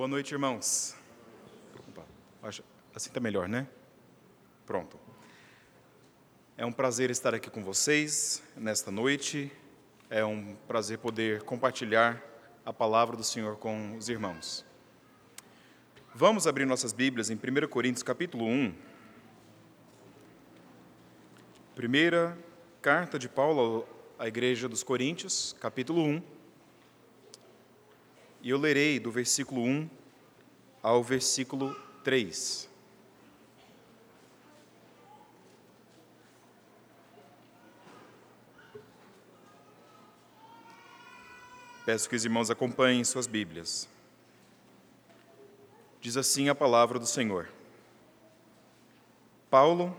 Boa noite, irmãos. Opa, assim está melhor, né? Pronto. É um prazer estar aqui com vocês nesta noite. É um prazer poder compartilhar a palavra do Senhor com os irmãos. Vamos abrir nossas Bíblias em 1 Coríntios capítulo 1. Primeira carta de Paulo à igreja dos Coríntios, capítulo 1. E eu lerei do versículo 1 ao versículo 3. Peço que os irmãos acompanhem suas Bíblias. Diz assim a palavra do Senhor. Paulo,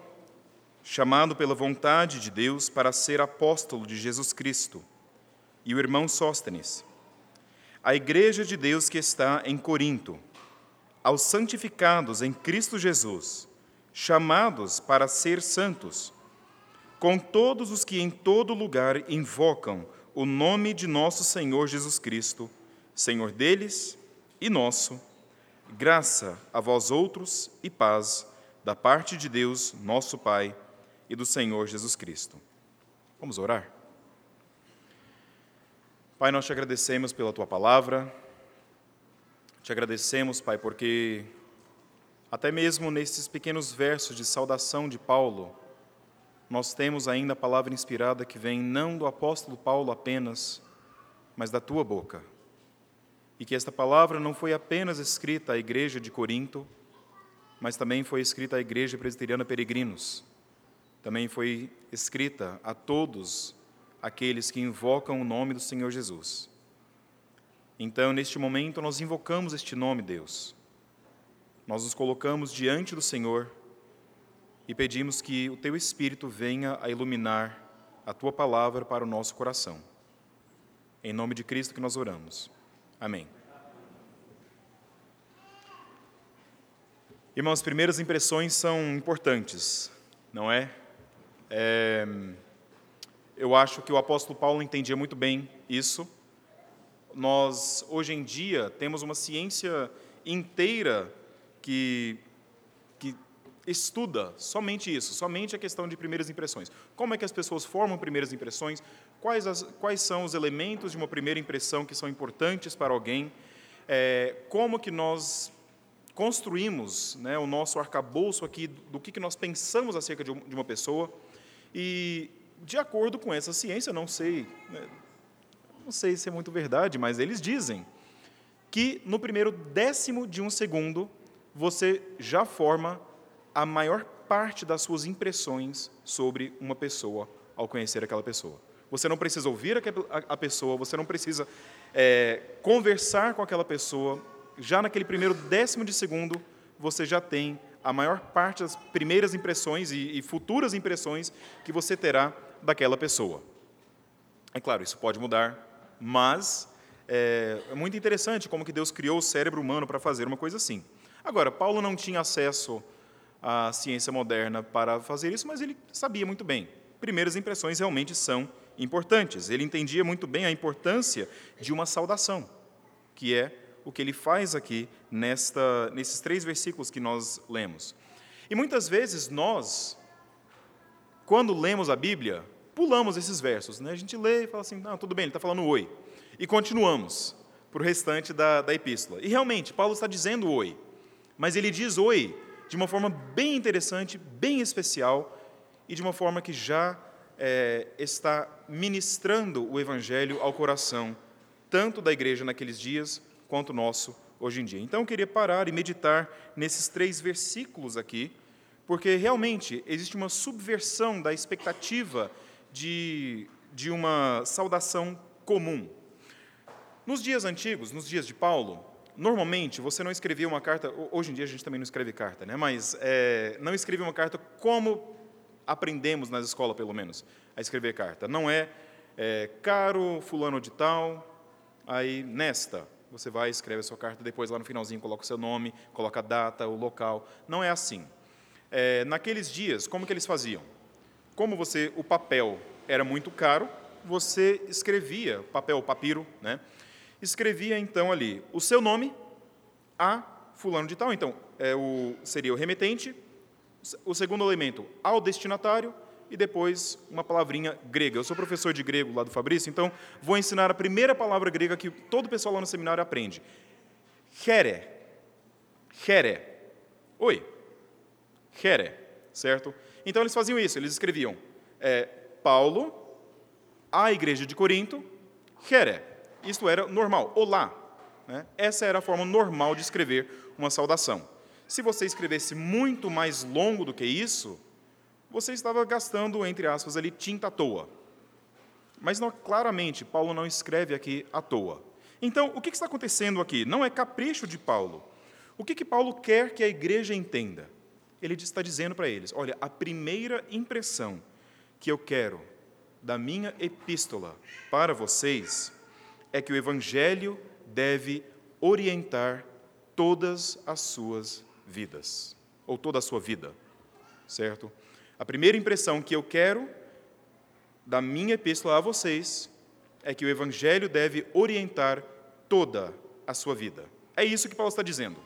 chamado pela vontade de Deus para ser apóstolo de Jesus Cristo, e o irmão Sóstenes, a igreja de Deus que está em Corinto, aos santificados em Cristo Jesus, chamados para ser santos, com todos os que em todo lugar invocam o nome de nosso Senhor Jesus Cristo, Senhor deles e nosso, graça a vós outros e paz da parte de Deus, nosso Pai, e do Senhor Jesus Cristo. Vamos orar? Pai, nós te agradecemos pela tua palavra, te agradecemos, Pai, porque até mesmo nesses pequenos versos de saudação de Paulo, nós temos ainda a palavra inspirada que vem não do apóstolo Paulo apenas, mas da tua boca. E que esta palavra não foi apenas escrita à igreja de Corinto, mas também foi escrita à igreja presbiteriana Peregrinos. Também foi escrita a todos aqueles que invocam o nome do Senhor Jesus. Então, neste momento, nós invocamos este nome, Deus. Nós nos colocamos diante do Senhor e pedimos que o teu Espírito venha a iluminar a tua palavra para o nosso coração. Em nome de Cristo que nós oramos. Amém. Irmãos, primeiras impressões são importantes, não é? é? Eu acho que o apóstolo Paulo entendia muito bem isso. Nós, hoje em dia, temos uma ciência inteira que, que estuda somente isso, somente a questão de primeiras impressões. Como é que as pessoas formam primeiras impressões? Quais, as, quais são os elementos de uma primeira impressão que são importantes para alguém? É, como que nós construímos né, o nosso arcabouço aqui do que, que nós pensamos acerca de, um, uma pessoa? E, de acordo com essa ciência, não sei, né, não sei se é muito verdade, mas eles dizem que no primeiro décimo de um segundo você já forma a maior parte das suas impressões sobre uma pessoa ao conhecer aquela pessoa. Você não precisa ouvir a pessoa, você não precisa é, conversar com aquela pessoa. Já naquele primeiro décimo de segundo, você já tem a maior parte das primeiras impressões e, e futuras impressões que você terá daquela pessoa. É claro, isso pode mudar, mas é, é muito interessante como que Deus criou o cérebro humano para fazer uma coisa assim. Agora, Paulo não tinha acesso à ciência moderna para fazer isso, mas ele sabia muito bem. Primeiras impressões realmente são importantes. Ele entendia muito bem a importância de uma saudação, que é o que ele faz aqui nesta, nesses três versículos que nós lemos. E muitas vezes nós, quando lemos a Bíblia, pulamos esses versos. Né? A gente lê e fala assim, não, tudo bem, ele está falando oi. E continuamos para o restante da, da epístola. E realmente, Paulo está dizendo oi, mas ele diz oi de uma forma bem interessante, bem especial, e de uma forma que já é, está ministrando o Evangelho ao coração, tanto da igreja naqueles dias, quanto nosso hoje em dia. Então, eu queria parar e meditar nesses três versículos aqui, porque realmente existe uma subversão da expectativa de, de uma saudação comum. Nos dias antigos, nos dias de Paulo, normalmente você não escrevia uma carta, hoje em dia a gente também não escreve carta, né? mas é, não escrevia uma carta como aprendemos na escola, pelo menos, a escrever carta. Não é, é caro fulano de tal, aí nesta, você vai escreve a sua carta, depois lá no finalzinho coloca o seu nome, coloca a data, o local. Não é assim. É, naqueles dias, como que eles faziam? Como você, o papel era muito caro, você escrevia, papel, papiro, né? Escrevia então ali o seu nome, a fulano de tal. Então, é o, seria o remetente, o segundo elemento ao destinatário e depois uma palavrinha grega. Eu sou professor de grego lá do Fabrício, então vou ensinar a primeira palavra grega que todo o pessoal lá no seminário aprende. Here. Here. Oi. Here, certo? Então eles faziam isso, eles escreviam é, Paulo, a igreja de Corinto, here. Isto era normal, olá. Né? Essa era a forma normal de escrever uma saudação. Se você escrevesse muito mais longo do que isso, você estava gastando, entre aspas, ali, tinta à toa. Mas não, claramente, Paulo não escreve aqui à toa. Então, o que está acontecendo aqui? Não é capricho de Paulo. O que, que Paulo quer que a igreja entenda? Ele está dizendo para eles: olha, a primeira impressão que eu quero da minha epístola para vocês é que o Evangelho deve orientar todas as suas vidas, ou toda a sua vida, certo? A primeira impressão que eu quero da minha epístola a vocês é que o Evangelho deve orientar toda a sua vida. É isso que Paulo está dizendo,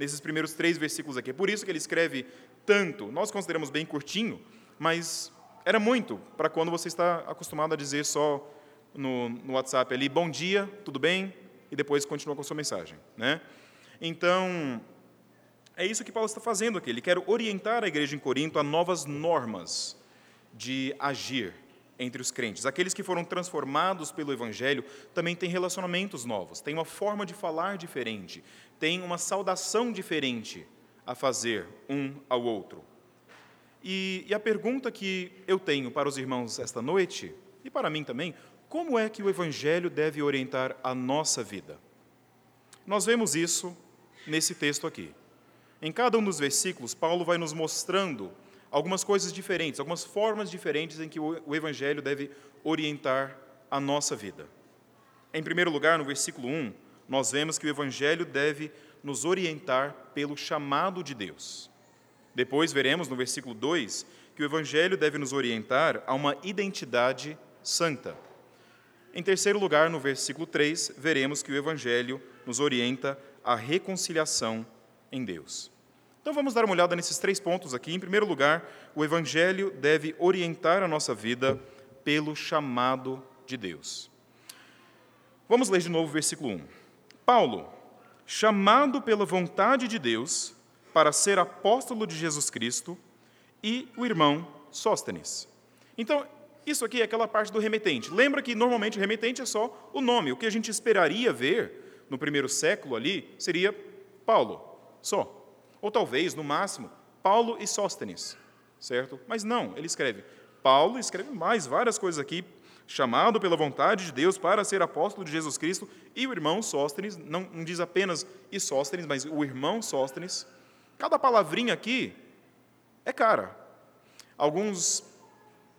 nesses primeiros três versículos aqui. É por isso que ele escreve tanto. Nós consideramos bem curtinho, mas era muito para quando você está acostumado a dizer só no, no WhatsApp ali, bom dia, tudo bem? E depois continua com a sua mensagem. Né? Então, é isso que Paulo está fazendo aqui. Ele quer orientar a igreja em Corinto a novas normas de agir entre os crentes. Aqueles que foram transformados pelo Evangelho também têm relacionamentos novos, têm uma forma de falar diferente, têm uma saudação diferente a fazer um ao outro. E, e a pergunta que eu tenho para os irmãos esta noite, e para mim também, como é que o Evangelho deve orientar a nossa vida? Nós vemos isso nesse texto aqui. Em cada um dos versículos, Paulo vai nos mostrando algumas coisas diferentes, algumas formas diferentes em que o Evangelho deve orientar a nossa vida. Em primeiro lugar, no versículo 1, nós vemos que o Evangelho deve nos orientar pelo chamado de Deus. Depois veremos no versículo 2 que o Evangelho deve nos orientar a uma identidade santa. Em terceiro lugar, no versículo 3, veremos que o Evangelho nos orienta à reconciliação em Deus. Então vamos dar uma olhada nesses três pontos aqui. Em primeiro lugar, o Evangelho deve orientar a nossa vida pelo chamado de Deus. Vamos ler de novo o versículo 1. Paulo, chamado pela vontade de Deus para ser apóstolo de Jesus Cristo, e o irmão Sóstenes. Então, isso aqui é aquela parte do remetente. Lembra que normalmente o remetente é só o nome. O que a gente esperaria ver no primeiro século ali seria Paulo, só. Ou talvez, no máximo, Paulo e Sóstenes, certo? Mas não, ele escreve. Paulo escreve mais várias coisas aqui, chamado pela vontade de Deus para ser apóstolo de Jesus Cristo, e o irmão Sóstenes, não, não diz apenas e Sóstenes, mas o irmão Sóstenes. Cada palavrinha aqui é cara. Alguns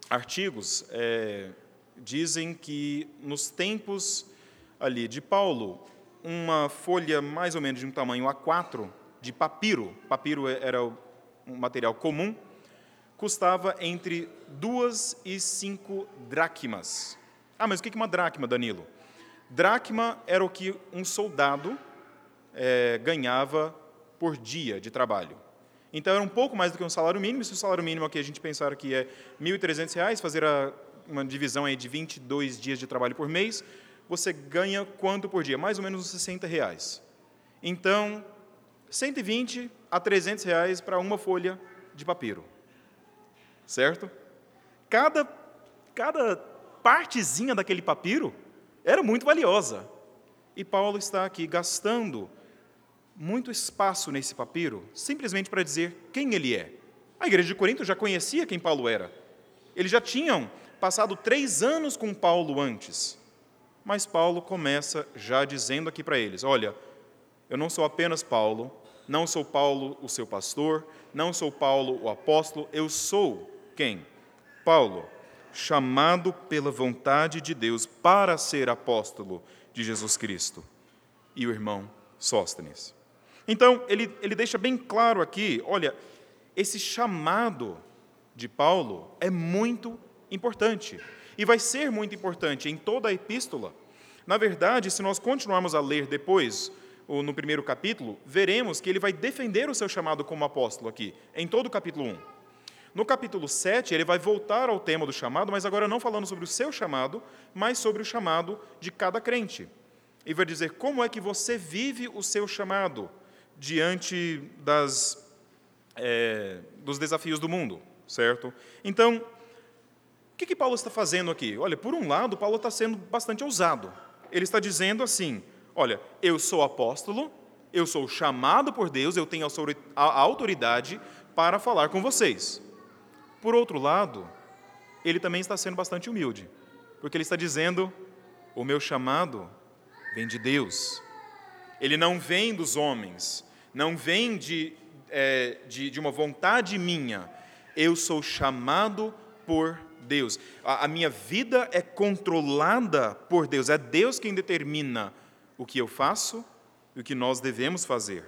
artigos é, dizem que nos tempos ali de Paulo, uma folha mais ou menos de um tamanho A4 de papiro, papiro era um material comum, custava entre duas e cinco dracmas. Ah, mas o que é uma dracma, Danilo? Dracma era o que um soldado é, ganhava por dia de trabalho. Então era um pouco mais do que um salário mínimo. Se o salário mínimo aqui a gente pensar que é R$ 1.300, fazer a, uma divisão aí de 22 dias de trabalho por mês, você ganha quanto por dia? Mais ou menos uns 60 reais. Então, 120 a 300 reais para uma folha de papiro. Certo? Cada, cada partezinha daquele papiro era muito valiosa. E Paulo está aqui gastando muito espaço nesse papiro, simplesmente para dizer quem ele é. A igreja de Corinto já conhecia quem Paulo era. Eles já tinham passado três anos com Paulo antes. Mas Paulo começa já dizendo aqui para eles: Olha, eu não sou apenas Paulo, não sou Paulo o seu pastor, não sou Paulo o apóstolo, eu sou quem? Paulo, chamado pela vontade de Deus para ser apóstolo de Jesus Cristo. E o irmão Sóstenes. Então, ele, ele deixa bem claro aqui: olha, esse chamado de Paulo é muito importante. E vai ser muito importante em toda a epístola. Na verdade, se nós continuarmos a ler depois no primeiro capítulo, veremos que ele vai defender o seu chamado como apóstolo aqui, em todo o capítulo 1. No capítulo 7, ele vai voltar ao tema do chamado, mas agora não falando sobre o seu chamado, mas sobre o chamado de cada crente. E vai dizer como é que você vive o seu chamado diante das, é, dos desafios do mundo, certo? Então, o que, que Paulo está fazendo aqui? Olha, por um lado, Paulo está sendo bastante ousado. Ele está dizendo assim: Olha, eu sou apóstolo, eu sou chamado por Deus, eu tenho a autoridade para falar com vocês. Por outro lado, ele também está sendo bastante humilde, porque ele está dizendo: o meu chamado vem de Deus. Ele não vem dos homens, não vem de, é, de, de uma vontade minha. Eu sou chamado por Deus. A, a minha vida é controlada por Deus. É Deus quem determina o que eu faço e o que nós devemos fazer,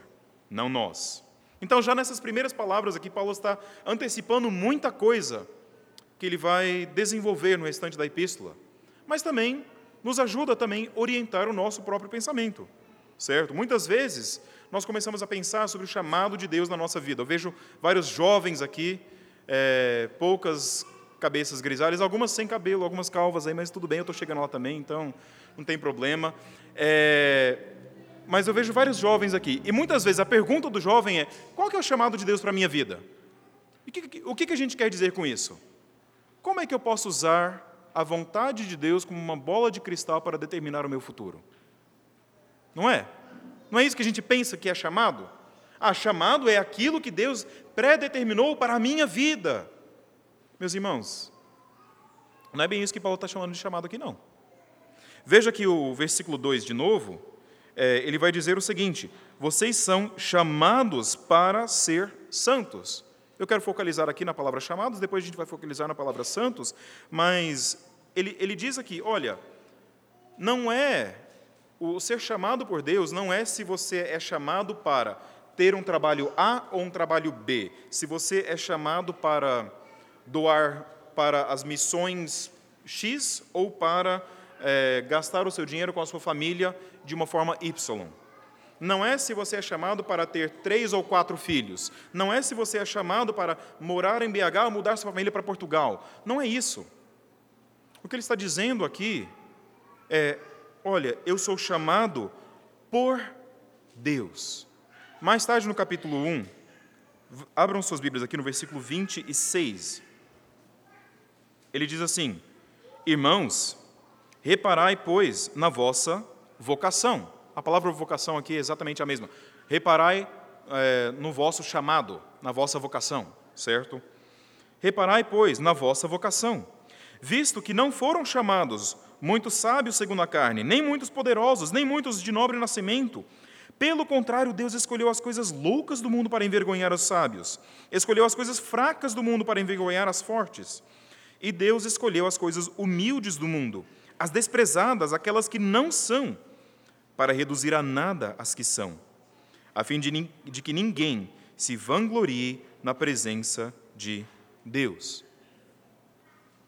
não nós. Então, já nessas primeiras palavras aqui, Paulo está antecipando muita coisa que ele vai desenvolver no restante da epístola, mas também nos ajuda também a orientar o nosso próprio pensamento, certo? Muitas vezes nós começamos a pensar sobre o chamado de Deus na nossa vida. Eu vejo vários jovens aqui, é, poucas cabeças grisalhas, algumas sem cabelo, algumas calvas aí, mas tudo bem, eu estou chegando lá também, então não tem problema. É, mas eu vejo vários jovens aqui, e muitas vezes a pergunta do jovem é: qual que é o chamado de Deus para a minha vida? E que, o que, que a gente quer dizer com isso? Como é que eu posso usar a vontade de Deus como uma bola de cristal para determinar o meu futuro? Não é? Não é isso que a gente pensa que é chamado? Ah, chamado é aquilo que Deus predeterminou para a minha vida. Meus irmãos, não é bem isso que Paulo está chamando de chamado aqui, não. Veja que o versículo 2 de novo, é, ele vai dizer o seguinte: vocês são chamados para ser santos. Eu quero focalizar aqui na palavra chamados, depois a gente vai focalizar na palavra santos, mas ele, ele diz aqui: olha, não é, o ser chamado por Deus não é se você é chamado para ter um trabalho A ou um trabalho B, se você é chamado para doar para as missões X ou para é, gastar o seu dinheiro com a sua família de uma forma Y. Não é se você é chamado para ter três ou quatro filhos. Não é se você é chamado para morar em BH ou mudar sua família para Portugal. Não é isso. O que ele está dizendo aqui é: olha, eu sou chamado por Deus. Mais tarde no capítulo 1, abram suas Bíblias aqui no versículo 26. Ele diz assim: Irmãos, Reparai, pois, na vossa vocação. A palavra vocação aqui é exatamente a mesma. Reparai é, no vosso chamado, na vossa vocação, certo? Reparai, pois, na vossa vocação, visto que não foram chamados muitos sábios segundo a carne, nem muitos poderosos, nem muitos de nobre nascimento. Pelo contrário, Deus escolheu as coisas loucas do mundo para envergonhar os sábios, escolheu as coisas fracas do mundo para envergonhar as fortes. E Deus escolheu as coisas humildes do mundo as desprezadas, aquelas que não são, para reduzir a nada as que são, a fim de, de que ninguém se vanglorie na presença de Deus.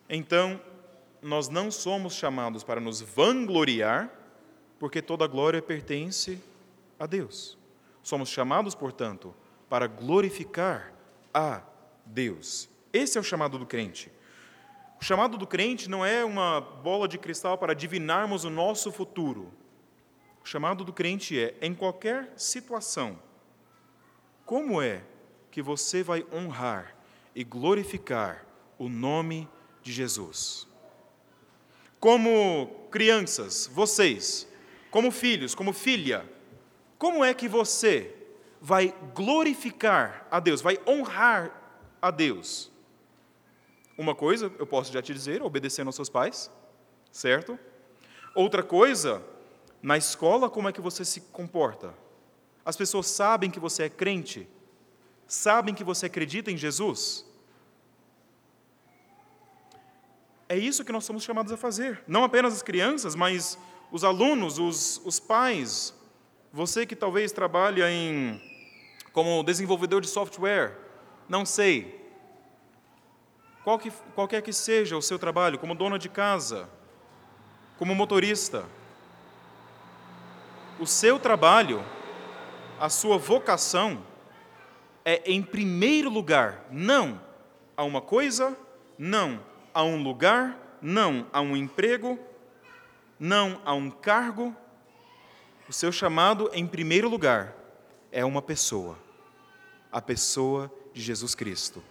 Então, nós não somos chamados para nos vangloriar, porque toda glória pertence a Deus. Somos chamados, portanto, para glorificar a Deus. Esse é o chamado do crente. O chamado do crente não é uma bola de cristal para adivinarmos o nosso futuro. O chamado do crente é, em qualquer situação, como é que você vai honrar e glorificar o nome de Jesus? Como crianças, vocês, como filhos, como filha, como é que você vai glorificar a Deus, vai honrar a Deus? Uma coisa, eu posso já te dizer, obedecendo aos seus pais, certo? Outra coisa, na escola, como é que você se comporta? As pessoas sabem que você é crente? Sabem que você acredita em Jesus? É isso que nós somos chamados a fazer. Não apenas as crianças, mas os alunos, os, os pais. Você que talvez trabalha em como desenvolvedor de software, não sei qual que, qualquer que seja o seu trabalho, como dona de casa, como motorista, o seu trabalho a sua vocação é, em primeiro lugar, não a uma coisa, não a um lugar, não a um emprego, não a um cargo. O seu chamado, em primeiro lugar, é uma pessoa, a pessoa de Jesus Cristo,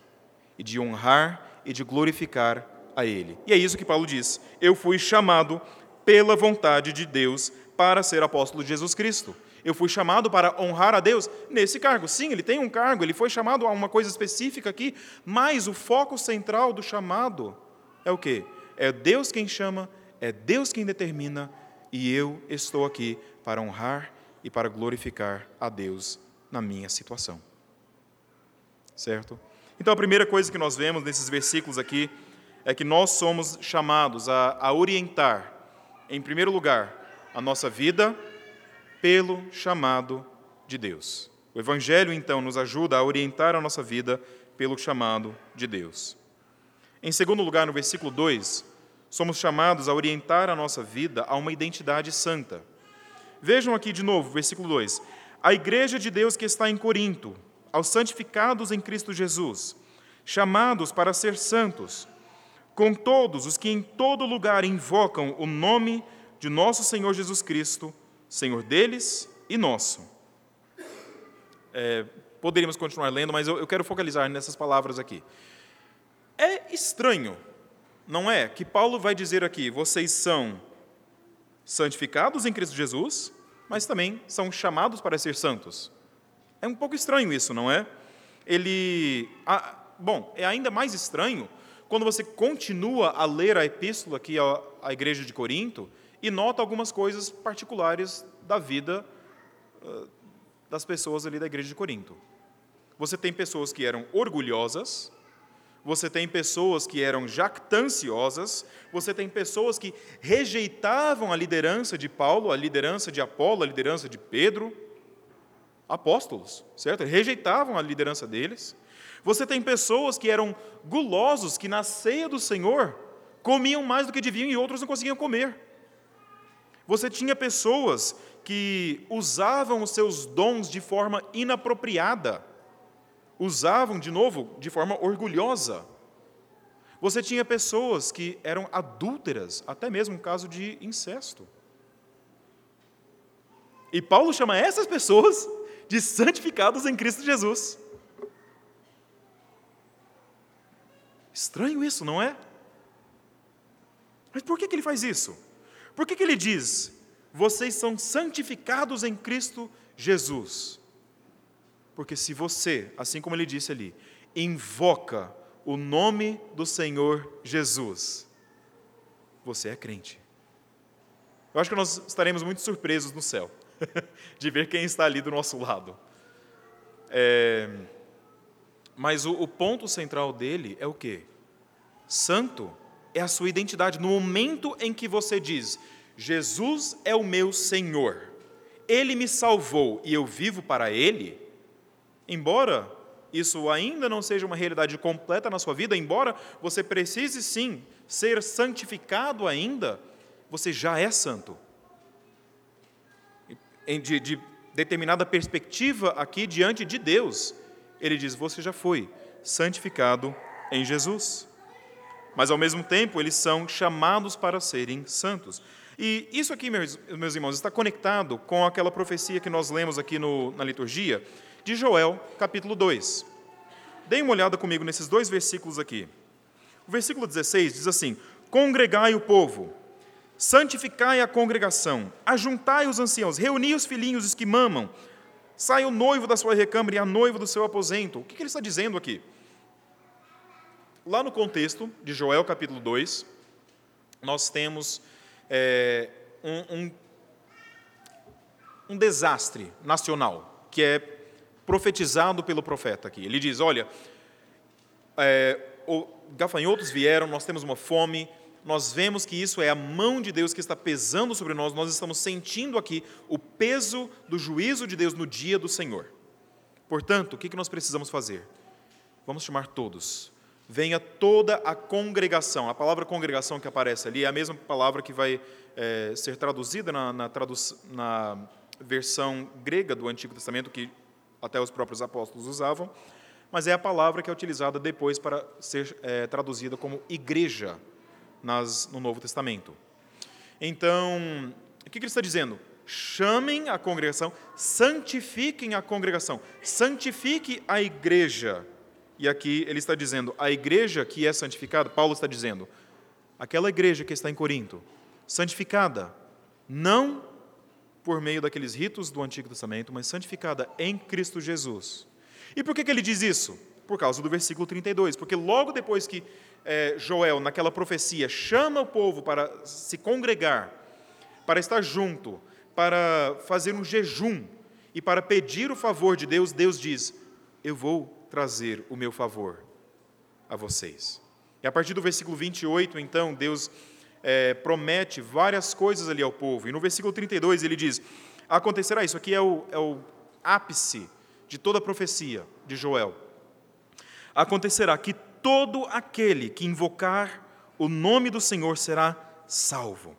e de honrar e de glorificar a Ele. E é isso que Paulo diz: Eu fui chamado pela vontade de Deus para ser apóstolo de Jesus Cristo. Eu fui chamado para honrar a Deus nesse cargo. Sim, ele tem um cargo, ele foi chamado a uma coisa específica aqui, mas o foco central do chamado é o quê? É Deus quem chama, é Deus quem determina, e eu estou aqui para honrar e para glorificar a Deus na minha situação. Certo? Então, a primeira coisa que nós vemos nesses versículos aqui é que nós somos chamados a, a orientar, em primeiro lugar, a nossa vida pelo chamado de Deus. O Evangelho, então, nos ajuda a orientar a nossa vida pelo chamado de Deus. Em segundo lugar, no versículo 2, somos chamados a orientar a nossa vida a uma identidade santa. Vejam aqui de novo, versículo 2: A igreja de Deus que está em Corinto, aos santificados em Cristo Jesus, chamados para ser santos, com todos os que em todo lugar invocam o nome de nosso Senhor Jesus Cristo, Senhor deles e nosso. É, poderíamos continuar lendo, mas eu, eu quero focalizar nessas palavras aqui. É estranho, não é? Que Paulo vai dizer aqui: vocês são santificados em Cristo Jesus, mas também são chamados para ser santos. É um pouco estranho isso, não é? Ele. Ah, bom, é ainda mais estranho quando você continua a ler a epístola aqui à, à igreja de Corinto e nota algumas coisas particulares da vida uh, das pessoas ali da igreja de Corinto. Você tem pessoas que eram orgulhosas, você tem pessoas que eram jactanciosas, você tem pessoas que rejeitavam a liderança de Paulo, a liderança de Apolo, a liderança de Pedro, apóstolos, certo? Rejeitavam a liderança deles. Você tem pessoas que eram gulosos, que na ceia do Senhor comiam mais do que deviam e outros não conseguiam comer. Você tinha pessoas que usavam os seus dons de forma inapropriada usavam, de novo, de forma orgulhosa. Você tinha pessoas que eram adúlteras, até mesmo um caso de incesto. E Paulo chama essas pessoas de santificados em Cristo Jesus. Estranho isso, não é? Mas por que, que ele faz isso? Por que, que ele diz: vocês são santificados em Cristo Jesus? Porque se você, assim como ele disse ali, invoca o nome do Senhor Jesus, você é crente. Eu acho que nós estaremos muito surpresos no céu de ver quem está ali do nosso lado. É, mas o, o ponto central dele é o quê? Santo é a sua identidade. No momento em que você diz, Jesus é o meu Senhor, Ele me salvou e eu vivo para Ele, Embora isso ainda não seja uma realidade completa na sua vida, embora você precise sim ser santificado ainda, você já é santo. De, de determinada perspectiva aqui diante de Deus, ele diz: Você já foi santificado em Jesus. Mas ao mesmo tempo, eles são chamados para serem santos. E isso aqui, meus, meus irmãos, está conectado com aquela profecia que nós lemos aqui no, na liturgia, de Joel, capítulo 2. Deem uma olhada comigo nesses dois versículos aqui. O versículo 16 diz assim: Congregai o povo, santificai a congregação, ajuntai os anciãos, reuni os filhinhos os que mamam, sai o noivo da sua recâmara e a noiva do seu aposento. O que ele está dizendo aqui? Lá no contexto de Joel capítulo 2, nós temos é, um, um, um desastre nacional, que é profetizado pelo profeta aqui. Ele diz: Olha, é, o, gafanhotos vieram, nós temos uma fome, nós vemos que isso é a mão de Deus que está pesando sobre nós, nós estamos sentindo aqui o peso do juízo de Deus no dia do Senhor. Portanto, o que nós precisamos fazer? Vamos chamar todos. Venha toda a congregação. A palavra congregação que aparece ali é a mesma palavra que vai é, ser traduzida na, na, na versão grega do Antigo Testamento que até os próprios apóstolos usavam, mas é a palavra que é utilizada depois para ser é, traduzida como igreja nas, no Novo Testamento. Então, o que, ele está dizendo? Chamem a congregação, santifiquem a congregação, santifique a igreja. E aqui ele está dizendo, a igreja que é santificada, Paulo está dizendo, aquela igreja que está em Corinto, santificada, não por meio daqueles ritos do Antigo Testamento, mas santificada em Cristo Jesus. E por que, que ele diz isso? Por causa do versículo 32, porque logo depois que é, Joel, naquela profecia, chama o povo para se congregar, para estar junto, para fazer um jejum e para pedir o favor de Deus, Deus diz: Eu vou trazer o meu favor a vocês. E a partir do versículo 28, então, Deus é, promete várias coisas ali ao povo. E no versículo 32 ele diz: Acontecerá, isso aqui é o, é o ápice de toda a profecia de Joel. Acontecerá que todo aquele que invocar o nome do Senhor será salvo.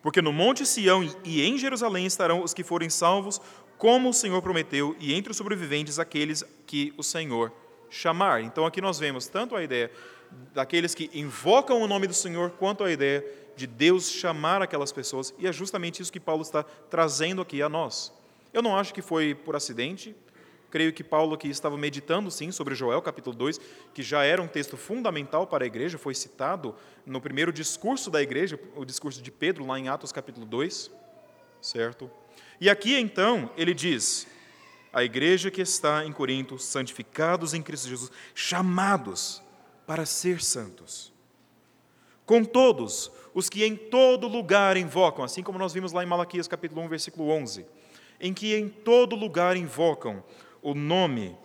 Porque no Monte Sião e em Jerusalém estarão os que forem salvos, como o Senhor prometeu, e entre os sobreviventes aqueles que o Senhor chamar. Então aqui nós vemos tanto a ideia daqueles que invocam o nome do Senhor, quanto a ideia de Deus chamar aquelas pessoas, e é justamente isso que Paulo está trazendo aqui a nós. Eu não acho que foi por acidente, creio que Paulo aqui estava meditando sim sobre Joel capítulo 2, que já era um texto fundamental para a igreja, foi citado no primeiro discurso da igreja, o discurso de Pedro, lá em Atos capítulo 2, certo? E aqui então ele diz: a igreja que está em Corinto, santificados em Cristo Jesus, chamados para ser santos. Com todos os que em todo lugar invocam, assim como nós vimos lá em Malaquias capítulo 1, versículo 11, em que em todo lugar invocam o nome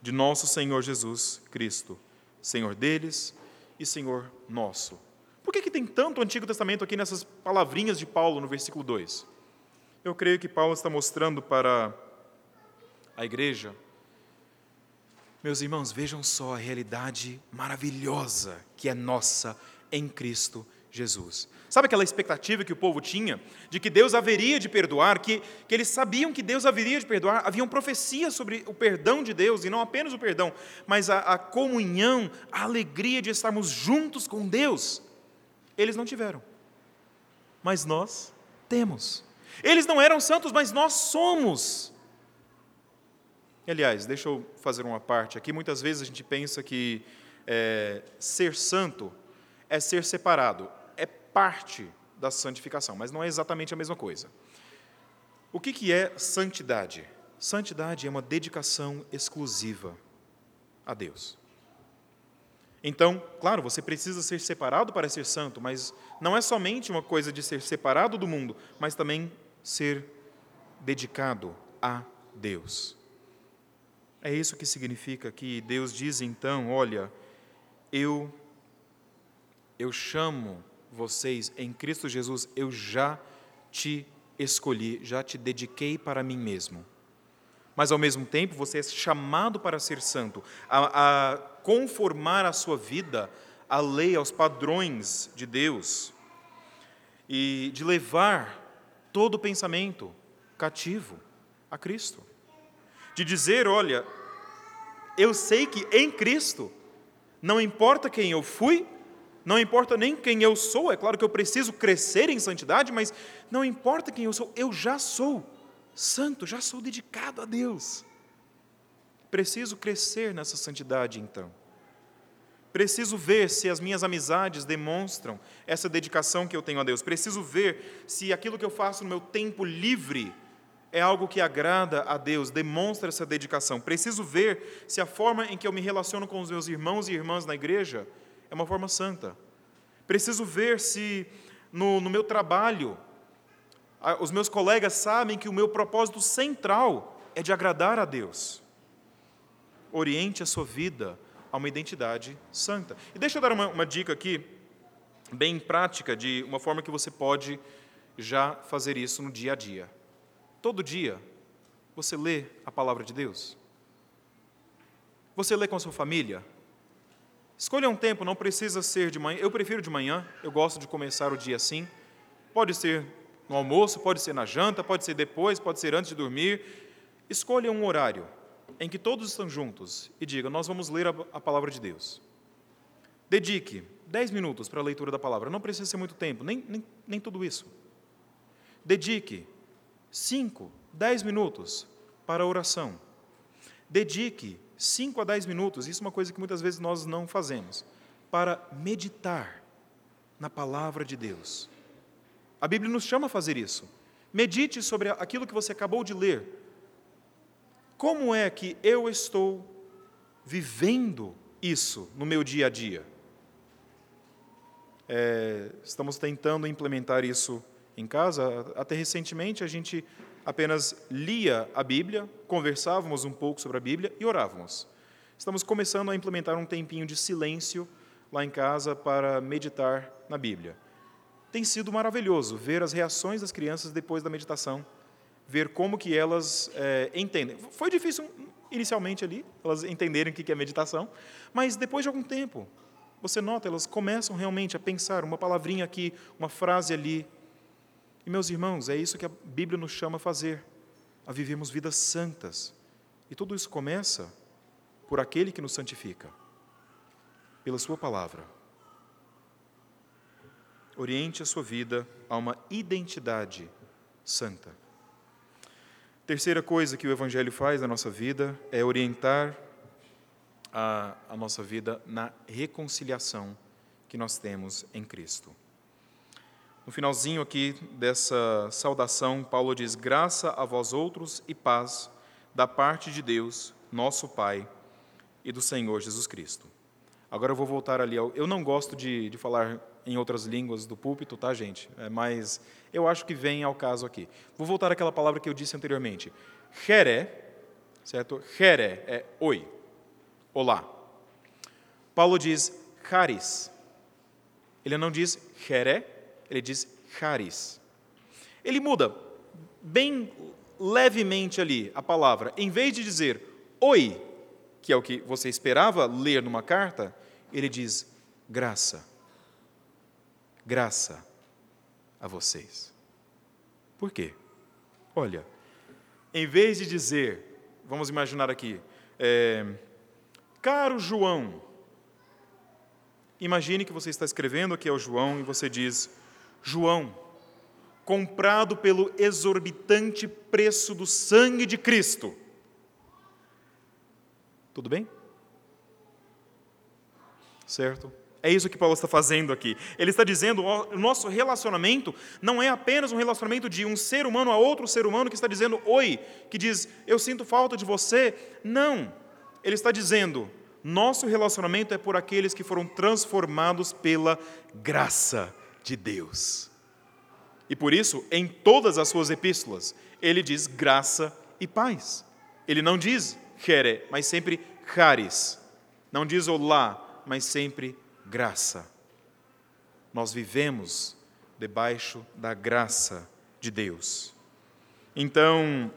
de nosso Senhor Jesus Cristo, Senhor deles e Senhor nosso. Por que, que tem tanto Antigo Testamento aqui nessas palavrinhas de Paulo no versículo 2? Eu creio que Paulo está mostrando para a igreja meus irmãos, vejam só a realidade maravilhosa que é nossa em Cristo Jesus. Sabe aquela expectativa que o povo tinha de que Deus haveria de perdoar, que, que eles sabiam que Deus haveria de perdoar, haviam profecias sobre o perdão de Deus, e não apenas o perdão, mas a, a comunhão, a alegria de estarmos juntos com Deus. Eles não tiveram, mas nós temos. Eles não eram santos, mas nós somos. Aliás, deixa eu fazer uma parte aqui. Muitas vezes a gente pensa que é, ser santo é ser separado, parte da santificação, mas não é exatamente a mesma coisa. O que, que é santidade? Santidade é uma dedicação exclusiva a Deus. Então, claro, você precisa ser separado para ser santo, mas não é somente uma coisa de ser separado do mundo, mas também ser dedicado a Deus. É isso que significa que Deus diz então: olha, eu, eu chamo vocês em Cristo Jesus, eu já te escolhi, já te dediquei para mim mesmo. Mas ao mesmo tempo você é chamado para ser santo, a, a conformar a sua vida à lei, aos padrões de Deus e de levar todo pensamento cativo a Cristo de dizer: olha, eu sei que em Cristo, não importa quem eu fui, não importa nem quem eu sou, é claro que eu preciso crescer em santidade, mas não importa quem eu sou, eu já sou santo, já sou dedicado a Deus. Preciso crescer nessa santidade então. Preciso ver se as minhas amizades demonstram essa dedicação que eu tenho a Deus. Preciso ver se aquilo que eu faço no meu tempo livre é algo que agrada a Deus, demonstra essa dedicação. Preciso ver se a forma em que eu me relaciono com os meus irmãos e irmãs na igreja é uma forma santa. Preciso ver se no, no meu trabalho os meus colegas sabem que o meu propósito central é de agradar a Deus. Oriente a sua vida a uma identidade santa. E deixa eu dar uma, uma dica aqui, bem prática, de uma forma que você pode já fazer isso no dia a dia. Todo dia você lê a palavra de Deus? Você lê com a sua família? Escolha um tempo, não precisa ser de manhã. Eu prefiro de manhã, eu gosto de começar o dia assim. Pode ser no almoço, pode ser na janta, pode ser depois, pode ser antes de dormir. Escolha um horário em que todos estão juntos e diga: Nós vamos ler a, palavra de Deus. Dedique 10 minutos para a leitura da palavra, não precisa ser muito tempo, nem, nem, nem tudo isso. Dedique 5, 10 minutos para a oração. Dedique 5 a 10 minutos, isso é uma coisa que muitas vezes nós não fazemos, para meditar na palavra de Deus. A Bíblia nos chama a fazer isso. Medite sobre aquilo que você acabou de ler. Como é que eu estou vivendo isso no meu dia a dia? É, estamos tentando implementar isso em casa. Até recentemente a gente apenas lia a Bíblia, conversávamos um pouco sobre a Bíblia e orávamos. Estamos começando a implementar um tempinho de silêncio lá em casa para meditar na Bíblia. Tem sido maravilhoso ver as reações das crianças depois da meditação, ver como que elas é, entendem. Foi difícil inicialmente ali, elas entenderem o que é meditação, mas depois de algum tempo, você nota, elas começam realmente a pensar uma palavrinha aqui, uma frase ali. E, meus irmãos, é isso que a Bíblia nos chama a fazer, a vivermos vidas santas. E tudo isso começa por aquele que nos santifica, pela Sua palavra oriente a sua vida a uma identidade santa. Terceira coisa que o Evangelho faz na nossa vida é orientar a, a nossa vida na reconciliação que nós temos em Cristo. No finalzinho aqui dessa saudação, Paulo diz: Graça a vós outros e paz da parte de Deus, nosso Pai, e do Senhor Jesus Cristo. Agora eu vou voltar ali. Ao, eu não gosto de, de falar em outras línguas do púlpito, tá, gente? É, mas eu acho que vem ao caso aqui. Vou voltar àquela palavra que eu disse anteriormente. Jeré, certo? Jeré é oi, olá. Paulo diz charis. Ele não diz jeré, ele diz charis. Ele muda bem levemente ali a palavra. Em vez de dizer oi, que é o que você esperava ler numa carta, ele diz graça graça a vocês. Por quê? Olha, em vez de dizer, vamos imaginar aqui, é, caro João, imagine que você está escrevendo aqui ao João e você diz, João, comprado pelo exorbitante preço do sangue de Cristo. Tudo bem? Certo? É isso que Paulo está fazendo aqui. Ele está dizendo o nosso relacionamento não é apenas um relacionamento de um ser humano a outro ser humano que está dizendo oi, que diz eu sinto falta de você. Não. Ele está dizendo nosso relacionamento é por aqueles que foram transformados pela graça de Deus. E por isso, em todas as suas epístolas, ele diz graça e paz. Ele não diz here, mas sempre charis. Não diz olá, mas sempre graça. Nós vivemos debaixo da graça de Deus. Então,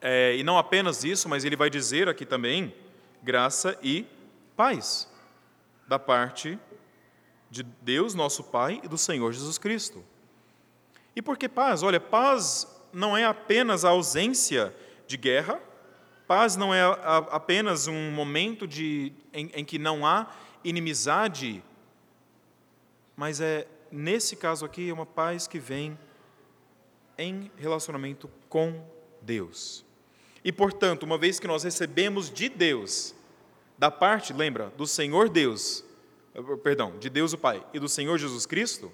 é, e não apenas isso, mas ele vai dizer aqui também graça e paz da parte de Deus, nosso Pai, e do Senhor Jesus Cristo. E por que paz? Olha, paz não é apenas a ausência de guerra, paz não é apenas um momento de, em, em que não há inimizade, mas é, nesse caso aqui, é uma paz que vem em relacionamento com Deus. E, portanto, uma vez que nós recebemos de Deus, da parte, lembra, do Senhor Deus, perdão, de Deus o Pai e do Senhor Jesus Cristo,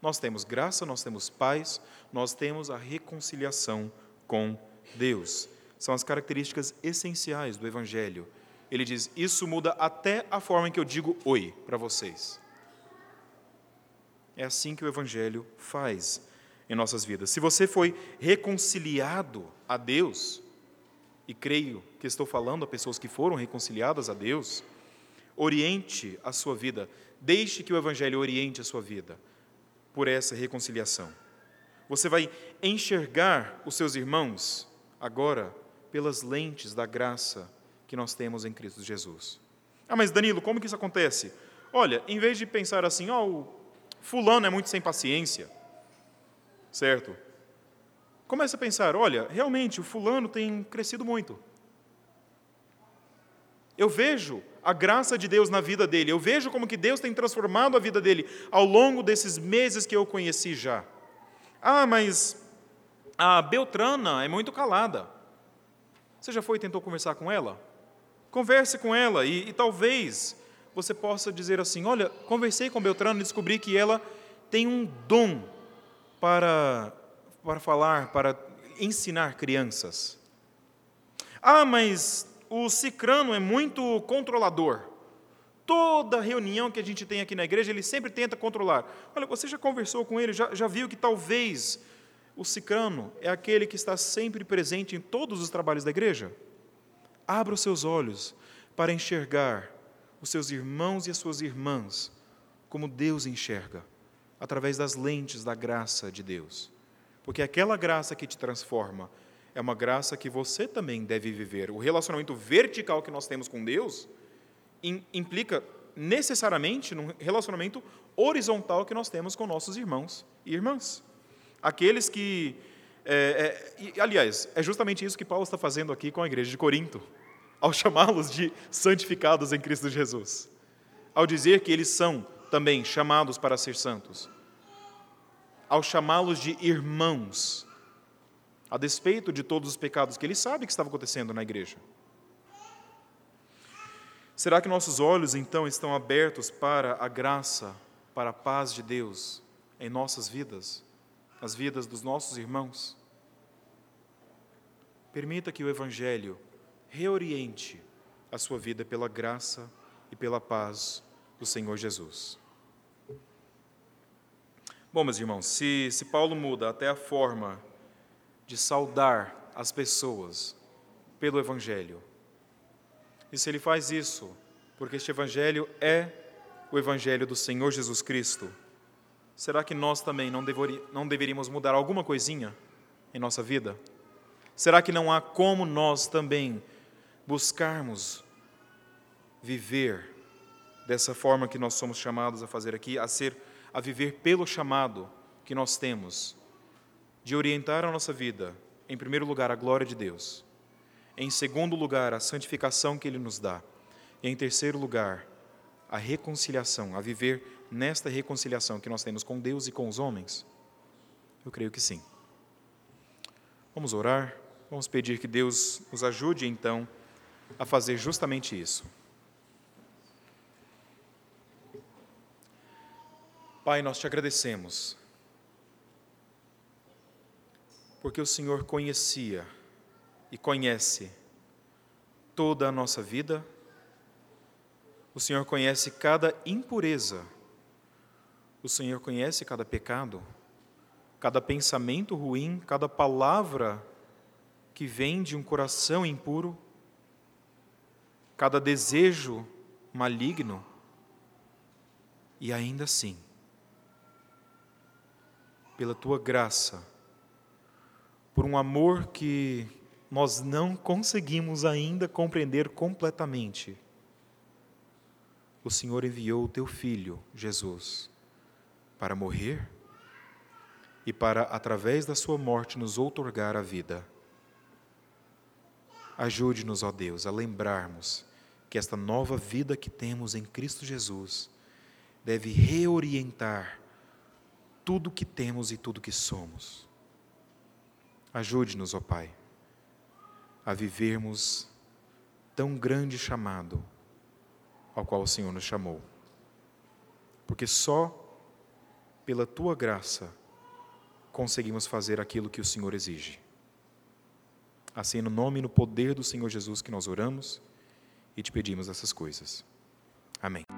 nós temos graça, nós temos paz, nós temos a reconciliação com Deus. São as características essenciais do Evangelho ele diz: Isso muda até a forma em que eu digo oi para vocês. É assim que o Evangelho faz em nossas vidas. Se você foi reconciliado a Deus, e creio que estou falando a pessoas que foram reconciliadas a Deus, oriente a sua vida, deixe que o Evangelho oriente a sua vida por essa reconciliação. Você vai enxergar os seus irmãos agora pelas lentes da graça que nós temos em Cristo Jesus. Ah, mas Danilo, como que isso acontece? Olha, em vez de pensar assim, ó, oh, fulano é muito sem paciência, certo? Comece a pensar: olha, realmente o fulano tem crescido muito. Eu vejo a graça de Deus na vida dele, eu vejo como que Deus tem transformado a vida dele ao longo desses meses que eu conheci já. Ah, mas a Beltrana é muito calada. Você já foi e tentou conversar com ela? Converse com ela e, e talvez você possa dizer assim: Olha, conversei com Beltrana e descobri que ela tem um dom para, para falar, para ensinar crianças. Ah, mas o Cicrano é muito controlador. Toda reunião que a gente tem aqui na igreja, ele sempre tenta controlar. Olha, você já conversou com ele, já, já viu que talvez o Cicrano é aquele que está sempre presente em todos os trabalhos da igreja? Abra os seus olhos para enxergar os seus irmãos e as suas irmãs como Deus enxerga, através das lentes da graça de Deus. Porque aquela graça que te transforma é uma graça que você também deve viver. O relacionamento vertical que nós temos com Deus implica necessariamente num relacionamento horizontal que nós temos com nossos irmãos e irmãs. Aqueles que. É, é, e, aliás, é justamente isso que Paulo está fazendo aqui com a igreja de Corinto ao chamá-los de santificados em Cristo Jesus, ao dizer que eles são também chamados para ser santos, ao chamá-los de irmãos, a despeito de todos os pecados que ele sabe que estavam acontecendo na igreja. Será que nossos olhos então estão abertos para a graça, para a paz de Deus em nossas vidas, nas vidas dos nossos irmãos? Permita que o Evangelho reoriente a sua vida pela graça e pela paz do Senhor Jesus. Bom, meus irmãos, se, se Paulo muda até a forma de saudar as pessoas pelo Evangelho, e se ele faz isso porque este Evangelho é o Evangelho do Senhor Jesus Cristo, será que nós também não, deveri, não deveríamos mudar alguma coisinha em nossa vida? Será que não há como nós também buscarmos viver dessa forma que nós somos chamados a fazer aqui, a ser a viver pelo chamado que nós temos de orientar a nossa vida, em primeiro lugar, a glória de Deus, em segundo lugar, a santificação que ele nos dá, e em terceiro lugar, a reconciliação, a viver nesta reconciliação que nós temos com Deus e com os homens? Eu creio que sim. Vamos orar, vamos pedir que Deus nos ajude então a fazer justamente isso. Pai, nós te agradecemos, porque o Senhor conhecia e conhece toda a nossa vida, o Senhor conhece cada impureza, o Senhor conhece cada pecado, cada pensamento ruim, cada palavra que vem de um coração impuro cada desejo maligno, e ainda assim, pela tua graça, por um amor que nós não conseguimos ainda compreender completamente, o Senhor enviou o teu filho, Jesus, para morrer e para, através da sua morte, nos outorgar a vida. Ajude-nos, ó Deus, a lembrarmos que esta nova vida que temos em Cristo Jesus deve reorientar tudo que temos e tudo que somos. Ajude-nos, ó Pai, a vivermos tão grande chamado ao qual o Senhor nos chamou. Porque só pela tua graça conseguimos fazer aquilo que o Senhor exige. Assim, no nome e no poder do Senhor Jesus que nós oramos e te pedimos essas coisas. Amém.